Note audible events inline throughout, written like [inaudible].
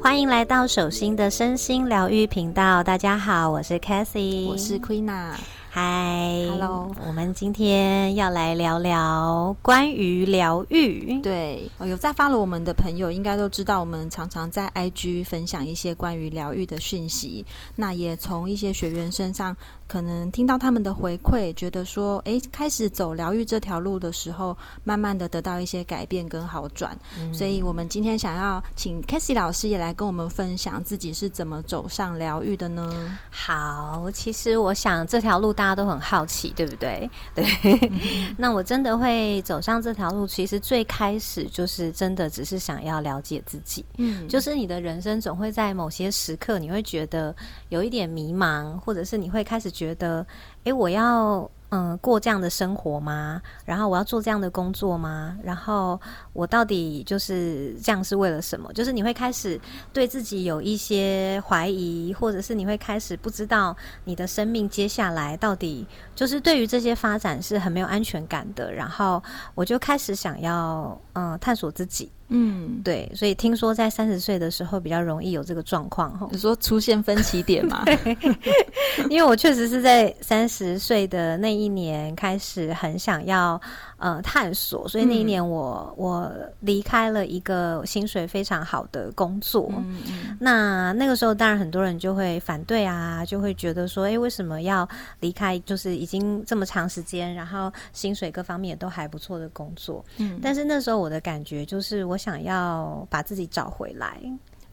欢迎来到手心的身心疗愈频道。大家好，我是 Cathy，我是 Queena。嗨，Hello，我们今天要来聊聊关于疗愈。对，有在发了我们的朋友应该都知道，我们常常在 IG 分享一些关于疗愈的讯息。那也从一些学员身上。可能听到他们的回馈，觉得说，哎，开始走疗愈这条路的时候，慢慢的得到一些改变跟好转。所以，我们今天想要请 k a s i e 老师也来跟我们分享自己是怎么走上疗愈的呢？好，其实我想这条路大家都很好奇，对不对？[laughs] 对。那我真的会走上这条路，其实最开始就是真的只是想要了解自己。嗯，就是你的人生总会在某些时刻，你会觉得有一点迷茫，或者是你会开始。觉得，哎，我要嗯过这样的生活吗？然后我要做这样的工作吗？然后我到底就是这样是为了什么？就是你会开始对自己有一些怀疑，或者是你会开始不知道你的生命接下来到底就是对于这些发展是很没有安全感的。然后我就开始想要嗯探索自己。嗯，对，所以听说在三十岁的时候比较容易有这个状况哈。你说出现分歧点吗？[laughs] [laughs] 因为我确实是在三十岁的那一年开始很想要呃探索，所以那一年我我离开了一个薪水非常好的工作。嗯嗯。那那个时候当然很多人就会反对啊，就会觉得说，哎，为什么要离开？就是已经这么长时间，然后薪水各方面都还不错的工作。嗯。但是那时候我的感觉就是我。想要把自己找回来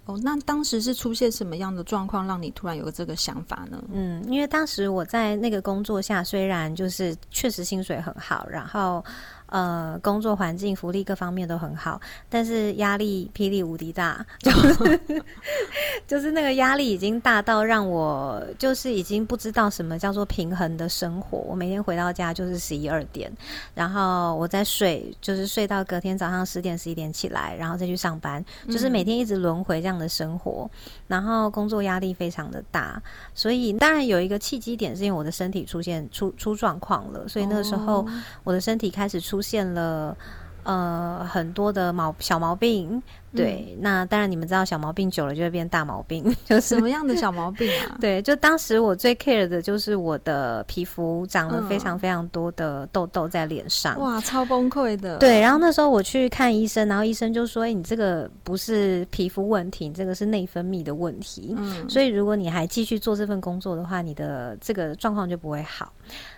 哦，那当时是出现什么样的状况，让你突然有这个想法呢？嗯，因为当时我在那个工作下，虽然就是确实薪水很好，然后。呃，工作环境、福利各方面都很好，但是压力霹雳无敌大，就 [laughs] 是 [laughs] 就是那个压力已经大到让我就是已经不知道什么叫做平衡的生活。我每天回到家就是十一二点，然后我在睡，就是睡到隔天早上十点十一点起来，然后再去上班，就是每天一直轮回这样的生活。然后工作压力非常的大，所以当然有一个契机点，是因为我的身体出现出出状况了，所以那个时候我的身体开始出现了。呃，很多的毛小毛病，对，那当然你们知道，小毛病久了就会变大毛病，[laughs] 就是什么样的小毛病啊？[laughs] 对，就当时我最 care 的就是我的皮肤长了非常非常多的痘痘在脸上，哇，超崩溃的。对，然后那时候我去看医生，然后医生就说：“哎，你这个不是皮肤问题，你这个是内分泌的问题。嗯，所以如果你还继续做这份工作的话，你的这个状况就不会好。”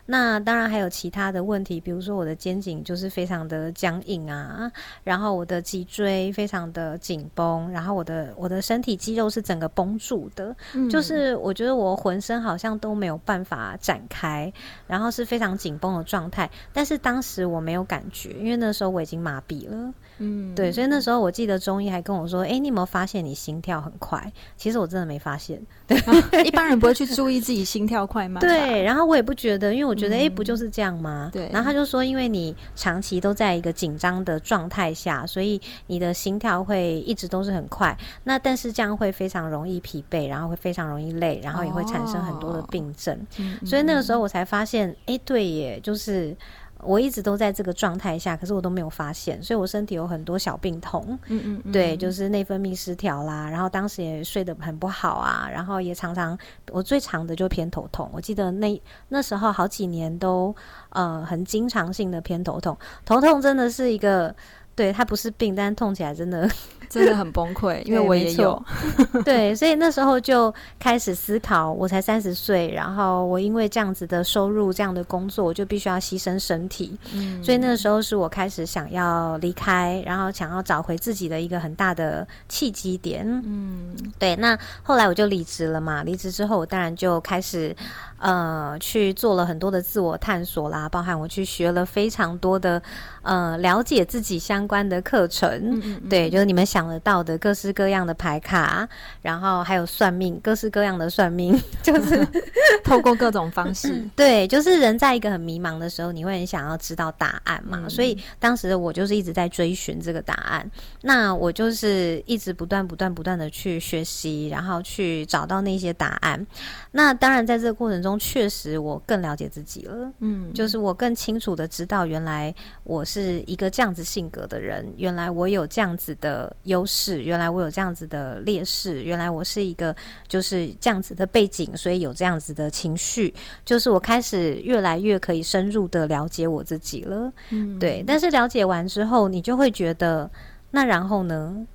那当然还有其他的问题，比如说我的肩颈就是非常的僵硬啊，然后我的脊椎非常的紧绷，然后我的我的身体肌肉是整个绷住的，就是我觉得我浑身好像都没有办法展开，然后是非常紧绷的状态。但是当时我没有感觉，因为那时候我已经麻痹了。嗯，对，所以那时候我记得中医还跟我说：“哎，你有没有发现你心跳很快？”其实我真的没发现。对，[laughs] 一般人不会去注意自己心跳快慢。对，然后我也不觉得，因为我觉得，哎，不就是这样吗？对。然后他就说，因为你长期都在一个紧张的状态下，所以你的心跳会一直都是很快。那但是这样会非常容易疲惫，然后会非常容易累，然后也会产生很多的病症。所以那个时候我才发现，哎，对耶，就是。我一直都在这个状态下，可是我都没有发现，所以我身体有很多小病痛。嗯嗯，对，就是内分泌失调啦，然后当时也睡得很不好啊，然后也常常我最长的就偏头痛。我记得那那时候好几年都呃很经常性的偏头痛，头痛真的是一个。对，它不是病，但是痛起来真的 [laughs] 真的很崩溃，因为我也有。[laughs] 对，所以那时候就开始思考，我才三十岁，然后我因为这样子的收入、这样的工作，我就必须要牺牲身体。嗯，所以那个时候是我开始想要离开，然后想要找回自己的一个很大的契机点。嗯，对。那后来我就离职了嘛，离职之后，我当然就开始呃去做了很多的自我探索啦，包含我去学了非常多的呃了解自己相。相关的课程，对，就是你们想得到的各式各样的牌卡，然后还有算命，各式各样的算命，[laughs] 就是 [laughs] 透过各种方式，[laughs] 对，就是人在一个很迷茫的时候，你会很想要知道答案嘛，所以当时我就是一直在追寻这个答案，那我就是一直不断不断不断的去学习，然后去找到那些答案。那当然，在这个过程中，确实我更了解自己了。嗯，就是我更清楚的知道，原来我是一个这样子性格的人，原来我有这样子的优势，原来我有这样子的劣势，原来我是一个就是这样子的背景，所以有这样子的情绪。就是我开始越来越可以深入的了解我自己了。嗯，对。但是了解完之后，你就会觉得，那然后呢？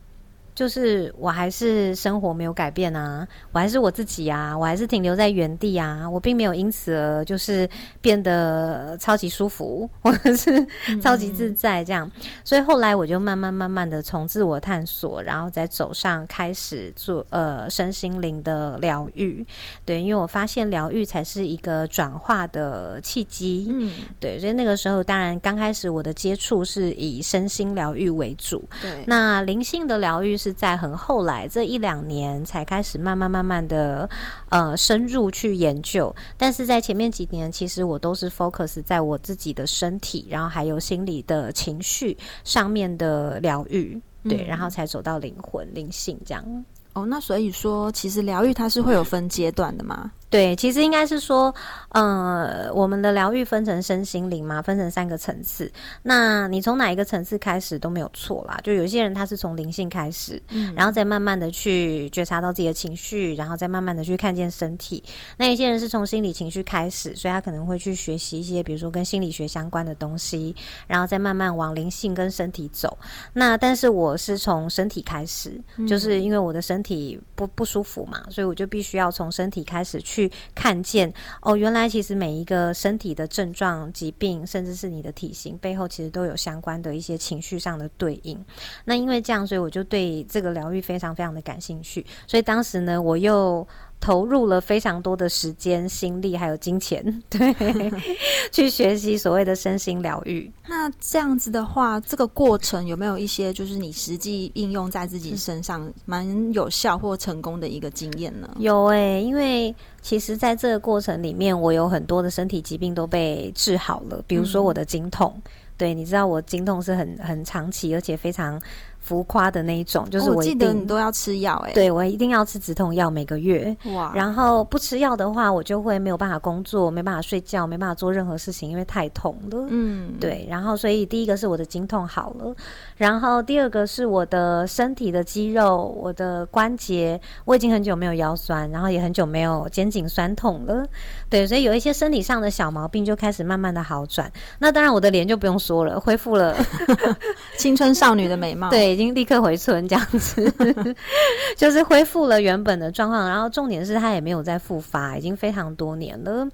就是我还是生活没有改变啊，我还是我自己啊，我还是停留在原地啊，我并没有因此而就是变得超级舒服 [laughs] 或者是超级自在这样，所以后来我就慢慢慢慢的从自我探索，然后再走上开始做呃身心灵的疗愈，对，因为我发现疗愈才是一个转化的契机，嗯，对，所以那个时候当然刚开始我的接触是以身心疗愈为主，对，那灵性的疗愈。是在很后来这一两年才开始慢慢慢慢的呃深入去研究，但是在前面几年，其实我都是 focus 在我自己的身体，然后还有心理的情绪上面的疗愈，对，然后才走到灵魂灵性这样。哦，那所以说，其实疗愈它是会有分阶段的吗？对，其实应该是说，呃，我们的疗愈分成身心灵嘛，分成三个层次。那你从哪一个层次开始都没有错啦。就有些人他是从灵性开始，嗯，然后再慢慢的去觉察到自己的情绪，然后再慢慢的去看见身体。那有些人是从心理情绪开始，所以他可能会去学习一些，比如说跟心理学相关的东西，然后再慢慢往灵性跟身体走。那但是我是从身体开始，就是因为我的身体不不舒服嘛，所以我就必须要从身体开始去。去看见哦，原来其实每一个身体的症状、疾病，甚至是你的体型背后，其实都有相关的一些情绪上的对应。那因为这样，所以我就对这个疗愈非常非常的感兴趣。所以当时呢，我又。投入了非常多的时间、心力还有金钱，[laughs] 对，[laughs] 去学习所谓的身心疗愈。那这样子的话，这个过程有没有一些就是你实际应用在自己身上蛮有效或成功的一个经验呢？有诶，因为其实在这个过程里面，我有很多的身体疾病都被治好了，比如说我的经痛。对，你知道我经痛是很很长期，而且非常。浮夸的那一种，就是我记得你都要吃药哎，对我一定要吃止痛药每个月哇，然后不吃药的话，我就会没有办法工作，没办法睡觉，没办法做任何事情，因为太痛了。嗯，对，然后所以第一个是我的经痛好了，然后第二个是我的身体的肌肉、我的关节，我已经很久没有腰酸，然后也很久没有肩颈酸痛了。对，所以有一些身体上的小毛病就开始慢慢的好转。那当然我的脸就不用说了，恢复了 [laughs] [laughs] 青春少女的美貌。对。已经立刻回春这样子，[laughs] 就是恢复了原本的状况。然后重点是他也没有再复发，已经非常多年了。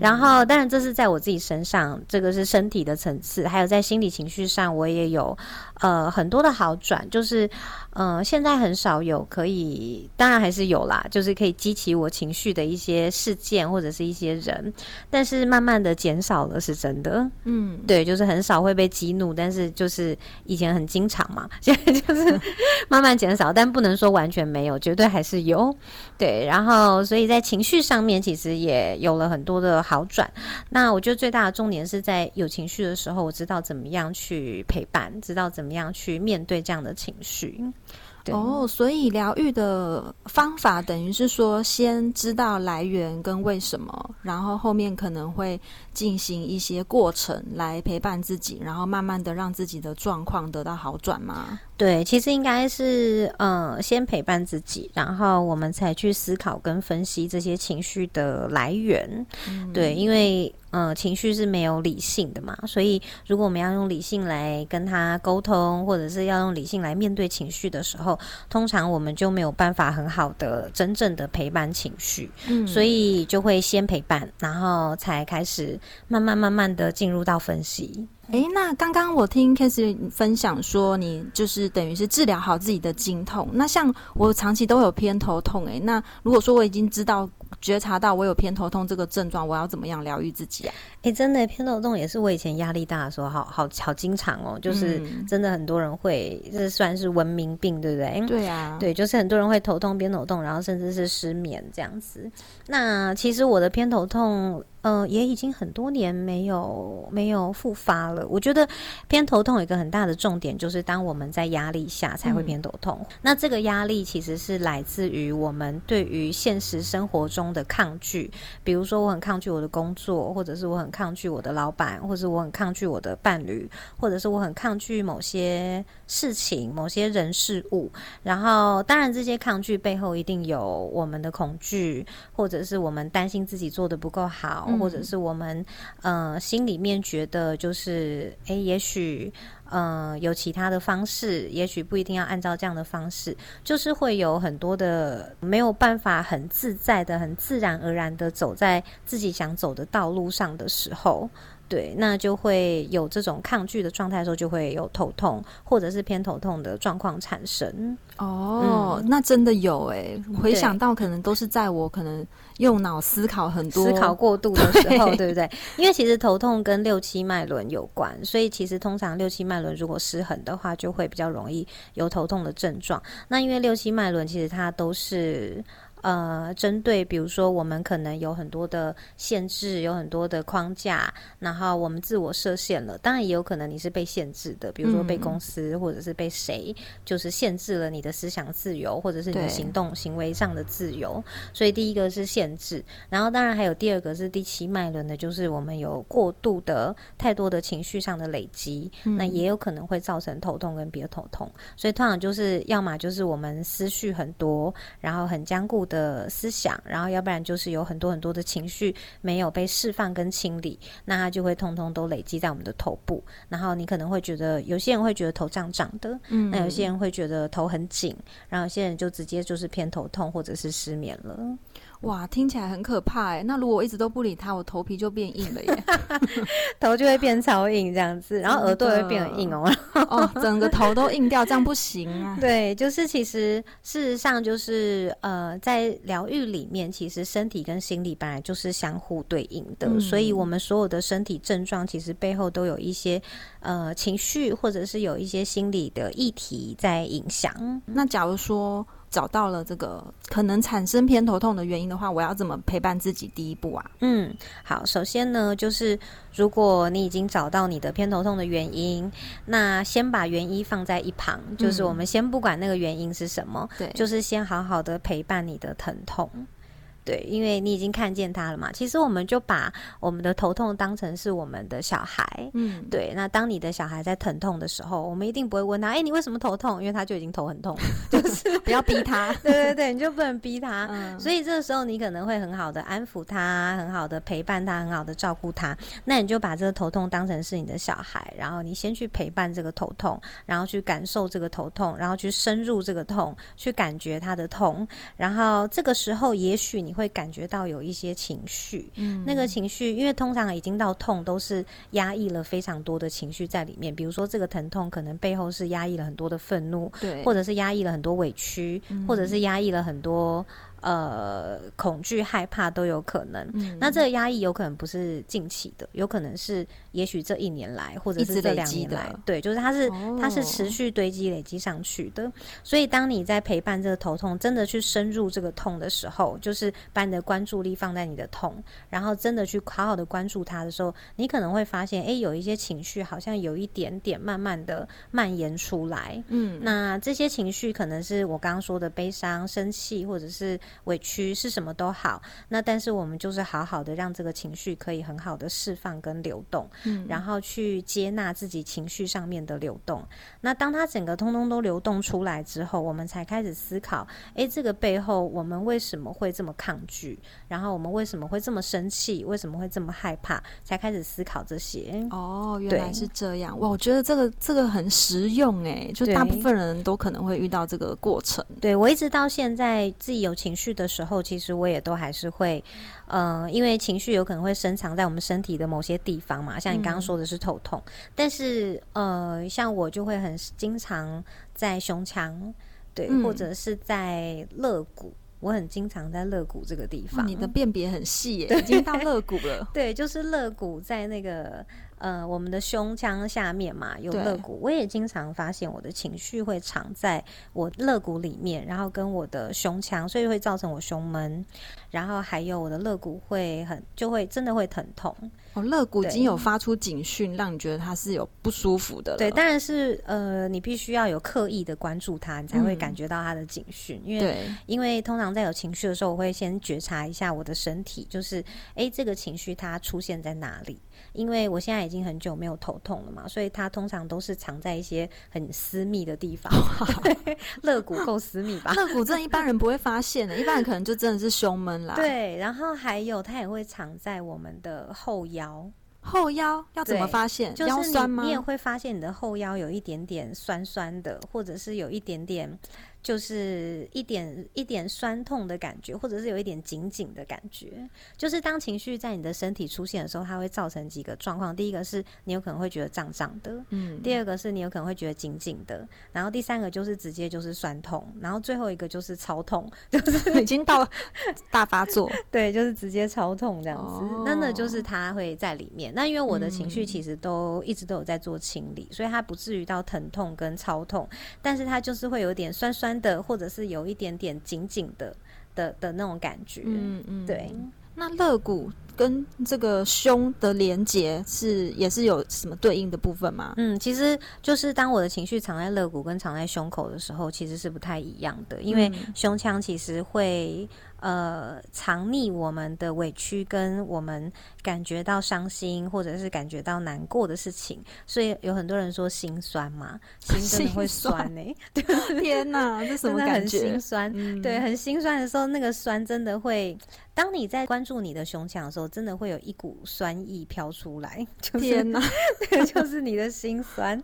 然后当然这是在我自己身上，这个是身体的层次，还有在心理情绪上，我也有呃很多的好转。就是嗯，现在很少有可以，当然还是有啦，就是可以激起我情绪的一些事件或者是一些人，但是慢慢的减少了，是真的。嗯，对，就是很少会被激怒，但是就是以前很经常嘛。[laughs] 现在就是慢慢减少，但不能说完全没有，绝对还是有。对，然后所以在情绪上面其实也有了很多的好转。那我觉得最大的重点是在有情绪的时候，我知道怎么样去陪伴，知道怎么样去面对这样的情绪。哦，所以疗愈的方法等于是说，先知道来源跟为什么，然后后面可能会进行一些过程来陪伴自己，然后慢慢的让自己的状况得到好转吗？对，其实应该是，呃，先陪伴自己，然后我们才去思考跟分析这些情绪的来源。对，因为，呃，情绪是没有理性的嘛，所以如果我们要用理性来跟他沟通，或者是要用理性来面对情绪的时候，通常我们就没有办法很好的真正的陪伴情绪。嗯，所以就会先陪伴，然后才开始慢慢慢慢的进入到分析。哎，那刚刚我听 k a s e 分享说，你就是等于是治疗好自己的经痛。那像我长期都有偏头痛，哎，那如果说我已经知道。觉察到我有偏头痛这个症状，我要怎么样疗愈自己啊？哎，真的偏头痛也是我以前压力大的时候，好好好经常哦，就是真的很多人会，这算是文明病，对不对？对啊，对，就是很多人会头痛、偏头痛，然后甚至是失眠这样子。那其实我的偏头痛。呃，也已经很多年没有没有复发了。我觉得偏头痛有一个很大的重点，就是当我们在压力下才会偏头痛。那这个压力其实是来自于我们对于现实生活中的抗拒。比如说，我很抗拒我的工作，或者是我很抗拒我的老板，或者我很抗拒我的伴侣，或者是我很抗拒某些事情、某些人事物。然后，当然这些抗拒背后一定有我们的恐惧，或者是我们担心自己做的不够好。或者是我们呃心里面觉得就是诶，也许呃有其他的方式，也许不一定要按照这样的方式，就是会有很多的没有办法很自在的、很自然而然的走在自己想走的道路上的时候。对，那就会有这种抗拒的状态的时候，就会有头痛或者是偏头痛的状况产生。哦，那真的有哎，回想到可能都是在我可能用脑思考很多、思考过度的时候，对不对？因为其实头痛跟六七脉轮有关，所以其实通常六七脉轮如果失衡的话，就会比较容易有头痛的症状。那因为六七脉轮其实它都是。呃，针对比如说，我们可能有很多的限制，有很多的框架，然后我们自我设限了。当然，也有可能你是被限制的，比如说被公司或者是被谁，就是限制了你的思想自由，或者是你的行动行为上的自由。所以第一个是限制，然后当然还有第二个是第七脉轮的，就是我们有过度的太多的情绪上的累积，那也有可能会造成头痛跟别头痛。所以通常就是要么就是我们思绪很多，然后很坚固的。的思想，然后要不然就是有很多很多的情绪没有被释放跟清理，那它就会通通都累积在我们的头部。然后你可能会觉得，有些人会觉得头胀胀的，嗯，那有些人会觉得头很紧，然后有些人就直接就是偏头痛或者是失眠了。哇，听起来很可怕哎！那如果我一直都不理他，我头皮就变硬了耶，[laughs] 头就会变超硬这样子，然后耳朵也会变很硬哦，哦，整个头都硬掉，这样不行啊。对，就是其实事实上就是呃，在疗愈里面，其实身体跟心理本来就是相互对应的，所以我们所有的身体症状其实背后都有一些呃情绪，或者是有一些心理的议题在影响。那假如说。找到了这个可能产生偏头痛的原因的话，我要怎么陪伴自己？第一步啊，嗯，好，首先呢，就是如果你已经找到你的偏头痛的原因，那先把原因放在一旁，就是我们先不管那个原因是什么，对，就是先好好的陪伴你的疼痛。对，因为你已经看见他了嘛。其实我们就把我们的头痛当成是我们的小孩。嗯，对。那当你的小孩在疼痛的时候，我们一定不会问他：“哎，你为什么头痛？”因为他就已经头很痛，[laughs] 就是不要逼他。对对对，你就不能逼他。嗯。[laughs] 所以这个时候，你可能会很好的安抚他，很好的陪伴他，很好的照顾他。那你就把这个头痛当成是你的小孩，然后你先去陪伴这个头痛，然后去感受这个头痛，然后去深入这个痛，去感觉他的痛。然后这个时候，也许你。会感觉到有一些情绪，嗯，那个情绪，因为通常已经到痛，都是压抑了非常多的情绪在里面。比如说，这个疼痛可能背后是压抑了很多的愤怒，对，或者是压抑了很多委屈，或者是压抑了很多。呃，恐惧、害怕都有可能。那这个压抑有可能不是近期的，有可能是也许这一年来，或者是这两年来，对，就是它是它是持续堆积、累积上去的。所以，当你在陪伴这个头痛，真的去深入这个痛的时候，就是把你的关注力放在你的痛，然后真的去好好的关注它的时候，你可能会发现，哎，有一些情绪好像有一点点慢慢的蔓延出来。嗯，那这些情绪可能是我刚刚说的悲伤、生气，或者是。委屈是什么都好，那但是我们就是好好的让这个情绪可以很好的释放跟流动，嗯，然后去接纳自己情绪上面的流动。那当它整个通通都流动出来之后，我们才开始思考，哎，这个背后我们为什么会这么抗拒？然后我们为什么会这么生气？为什么会这么害怕？才开始思考这些。哦，原来是这样哇！我觉得这个这个很实用哎，就大部分人都可能会遇到这个过程。对我一直到现在自己有情绪。绪的时候，其实我也都还是会，呃，因为情绪有可能会深藏在我们身体的某些地方嘛，像你刚刚说的是头痛，但是呃，像我就会很经常在胸腔，对，或者是在肋骨。我很经常在肋骨这个地方，你的辨别很细耶，已经到肋骨了。[laughs] 对，就是肋骨在那个呃我们的胸腔下面嘛，有肋骨。我也经常发现我的情绪会藏在我肋骨里面，然后跟我的胸腔，所以会造成我胸闷，然后还有我的肋骨会很就会真的会疼痛。哦，肋骨已经有发出警讯，让你觉得它是有不舒服的。对，当然是呃，你必须要有刻意的关注它，你才会感觉到它的警讯。因为因为通常在有情绪的时候，我会先觉察一下我的身体，就是哎，这个情绪它出现在哪里。因为我现在已经很久没有头痛了嘛，所以它通常都是藏在一些很私密的地方。[laughs] 肋骨够私密吧？肋骨真的一般人 [laughs] 不会发现的，一般人可能就真的是胸闷啦。对，然后还有它也会藏在我们的后腰。后腰要怎么发现？腰酸吗？你也会发现你的后腰有一点点酸酸的，或者是有一点点。就是一点一点酸痛的感觉，或者是有一点紧紧的感觉。就是当情绪在你的身体出现的时候，它会造成几个状况。第一个是你有可能会觉得胀胀的，嗯。第二个是你有可能会觉得紧紧的，然后第三个就是直接就是酸痛，然后最后一个就是超痛，就是 [laughs] 已经到大发作。[laughs] 对，就是直接超痛这样子。那那就是它会在里面。那因为我的情绪其实都一直都有在做清理，所以它不至于到疼痛跟超痛，但是它就是会有点酸酸。的，或者是有一点点紧紧的的的那种感觉，嗯嗯，对。那肋骨跟这个胸的连接是也是有什么对应的部分吗？嗯，其实就是当我的情绪藏在肋骨跟藏在胸口的时候，其实是不太一样的，因为胸腔其实会。呃，藏匿我们的委屈，跟我们感觉到伤心，或者是感觉到难过的事情，所以有很多人说心酸嘛，[laughs] 心真的会酸呢。[laughs] 天哪，这什么感觉？心酸，对，很心酸的时候，那个酸真的会。当你在关注你的胸腔的时候，真的会有一股酸意飘出来。[laughs] 天哪，就是你的心酸。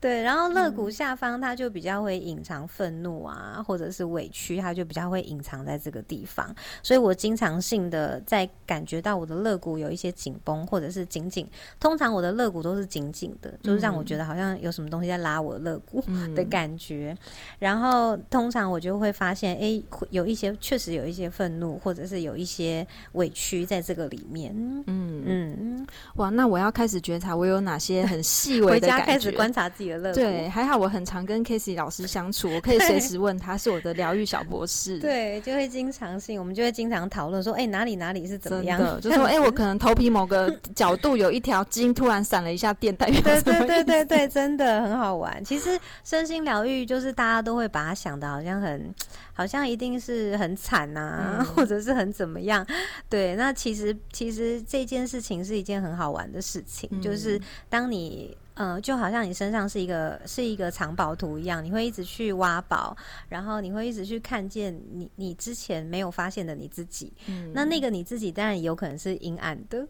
对，然后肋骨下方它就比较会隐藏愤怒啊，或者是委屈，它就比较会隐藏在这个地方。所以我经常性的在感觉到我的肋骨有一些紧绷，或者是紧紧。通常我的肋骨都是紧紧的，就是让我觉得好像有什么东西在拉我的肋骨 [laughs] 的感觉。然后通常我就会发现，哎，有一些确实有一些愤怒，或者是有一。些委屈在这个里面，嗯嗯，哇，那我要开始觉察我有哪些很细微的感觉，开始观察自己的肋骨。对，还好我很常跟 k a s e y 老师相处，我可以 [laughs] 随时问他，是我的疗愈小博士。对，就会经常性，我们就会经常讨论说，哎，哪里哪里是怎么样的？[laughs] 就说，哎，我可能头皮某个角度有一条筋突然闪了一下电，代表对对对对对，真的很好玩。其实身心疗愈就是大家都会把它想的好像很。好像一定是很惨呐，[laughs] 或者是很怎么样？对，那其实其实这件事情是一件很好玩的事情，就是当你呃，就好像你身上是一个是一个藏宝图一样，你会一直去挖宝，然后你会一直去看见你你之前没有发现的你自己。嗯，那那个你自己当然有可能是阴暗的。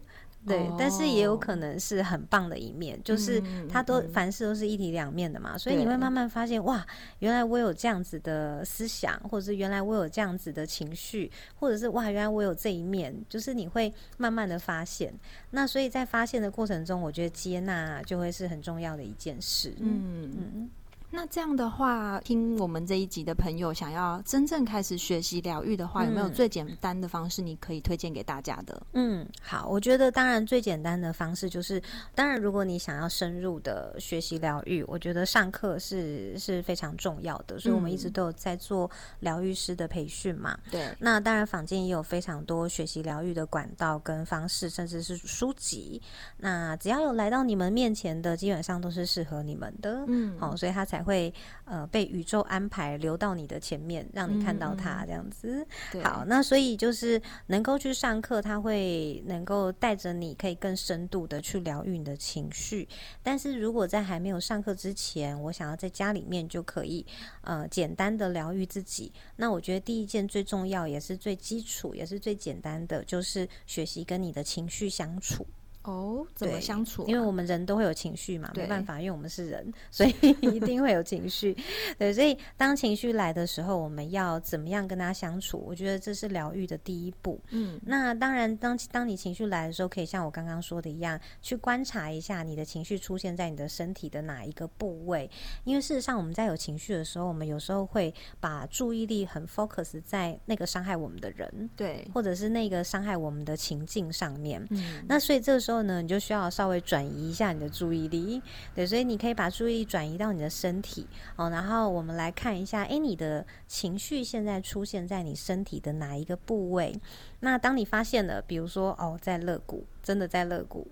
对，但是也有可能是很棒的一面，就是它都凡事都是一体两面的嘛，所以你会慢慢发现，哇，原来我有这样子的思想，或者是原来我有这样子的情绪，或者是哇，原来我有这一面，就是你会慢慢的发现。那所以在发现的过程中，我觉得接纳就会是很重要的一件事。嗯嗯。那这样的话，听我们这一集的朋友想要真正开始学习疗愈的话，有没有最简单的方式你可以推荐给大家的？嗯，好，我觉得当然最简单的方式就是，当然如果你想要深入的学习疗愈，我觉得上课是是非常重要的，所以我们一直都有在做疗愈师的培训嘛。对，那当然坊间也有非常多学习疗愈的管道跟方式，甚至是书籍。那只要有来到你们面前的，基本上都是适合你们的。嗯，好，所以他才。才会呃被宇宙安排留到你的前面，让你看到它这样子。好，那所以就是能够去上课，他会能够带着你，可以更深度的去疗愈你的情绪。但是如果在还没有上课之前，我想要在家里面就可以呃简单的疗愈自己。那我觉得第一件最重要，也是最基础，也是最简单的，就是学习跟你的情绪相处。哦，怎么相处？因为我们人都会有情绪嘛，没办法，因为我们是人，所以 [laughs] 一定会有情绪。对，所以当情绪来的时候，我们要怎么样跟他相处？我觉得这是疗愈的第一步。嗯，那当然，当当你情绪来的时候，可以像我刚刚说的一样，去观察一下你的情绪出现在你的身体的哪一个部位。因为事实上，我们在有情绪的时候，我们有时候会把注意力很 focus 在那个伤害我们的人，对，或者是那个伤害我们的情境上面。嗯，那所以这个时候呢，你就需要稍微转移一下你的注意力。对，所以你可以把注意力转移到你的身体哦，然后我们来看一下，哎，你的情绪现在出现在你身体的哪一个部位？那当你发现了，比如说哦，在肋骨。真的在肋骨，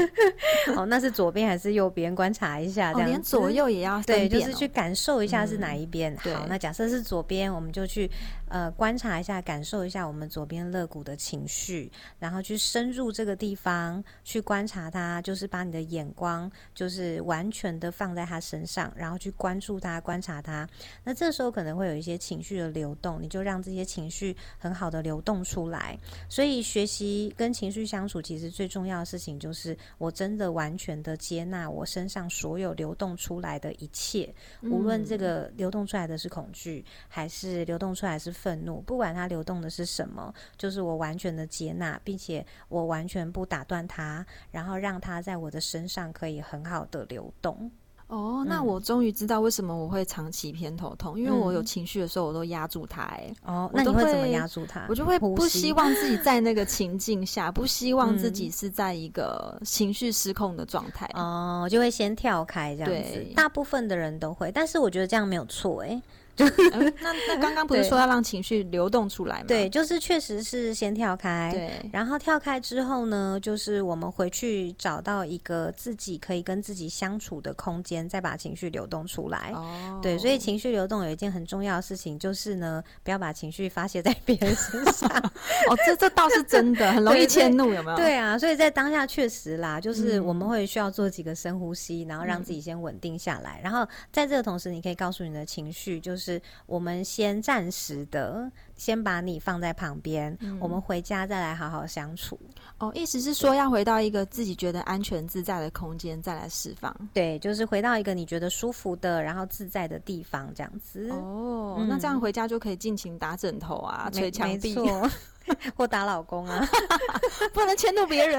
[laughs] 哦，那是左边还是右边？观察一下，这样连左右也要对，就是去感受一下是哪一边。好，那假设是左边，我们就去呃观察一下，感受一下我们左边肋骨的情绪，然后去深入这个地方去观察它，就是把你的眼光就是完全的放在他身上，然后去关注他，观察他。那这时候可能会有一些情绪的流动，你就让这些情绪很好的流动出来。所以学习跟情绪相处，其实。其实最重要的事情就是，我真的完全的接纳我身上所有流动出来的一切，无论这个流动出来的是恐惧，还是流动出来是愤怒，不管它流动的是什么，就是我完全的接纳，并且我完全不打断它，然后让它在我的身上可以很好的流动。哦，那我终于知道为什么我会长期偏头痛，因为我有情绪的时候，我都压住它。哎，哦，那你会怎么压住它？我就会不希望自己在那个情境下，不希望自己是在一个情绪失控的状态。哦，就会先跳开这样子。大部分的人都会，但是我觉得这样没有错。哎。就 [laughs] 那那刚刚不是说要让情绪流动出来吗？对，就是确实是先跳开，对，然后跳开之后呢，就是我们回去找到一个自己可以跟自己相处的空间，再把情绪流动出来。哦，对，所以情绪流动有一件很重要的事情，就是呢，不要把情绪发泄在别人身上。[laughs] 哦，这这倒是真的，很容易迁怒，有没有？对啊，所以在当下确实啦，就是我们会需要做几个深呼吸，然后让自己先稳定下来，然后在这个同时，你可以告诉你的情绪，就是。我们先暂时的，先把你放在旁边，我们回家再来好好相处。哦，意思是说要回到一个自己觉得安全自在的空间，再来释放。对，就是回到一个你觉得舒服的，然后自在的地方，这样子。哦，那这样回家就可以尽情打枕头啊，捶墙壁。[laughs] 或打老公啊，[laughs] 不能迁怒别人。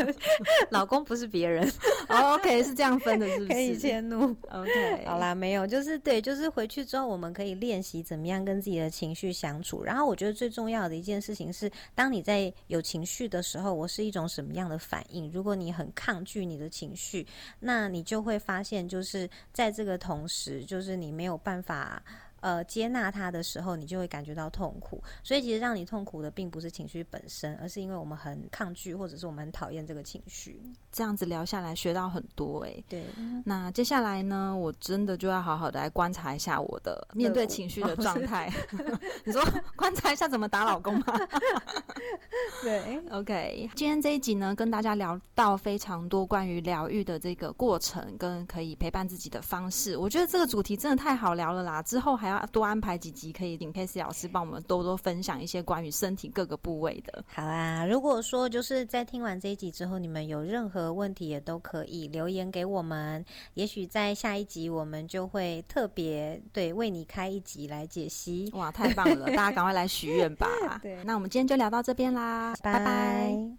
[laughs] 老公不是别人。OK，是这样分的，是不是？可以迁怒。OK，好啦，没有，就是对，就是回去之后，我们可以练习怎么样跟自己的情绪相然后，我觉得最重要的一件事情是，当你在有情绪的时候，我是一种什么样的反应？如果你很抗拒你的情绪，那你就会发现，就是在这个同时，就是你没有办法。呃，接纳他的时候，你就会感觉到痛苦。所以，其实让你痛苦的并不是情绪本身，而是因为我们很抗拒，或者是我们很讨厌这个情绪。这样子聊下来，学到很多哎。对。那接下来呢，我真的就要好好的来观察一下我的面对情绪的状态。[laughs] 你说观察一下怎么打老公吗？[laughs] 对。[laughs] OK，今天这一集呢，跟大家聊到非常多关于疗愈的这个过程，跟可以陪伴自己的方式。我觉得这个主题真的太好聊了啦。之后还要多安排几集，可以请佩斯老师帮我们多多分享一些关于身体各个部位的。好啊，如果说就是在听完这一集之后，你们有任何问题也都可以留言给我们，也许在下一集我们就会特别对为你开一集来解析。哇，太棒了！大家赶快来许愿吧。[laughs] 对，那我们今天就聊到这边啦，拜拜。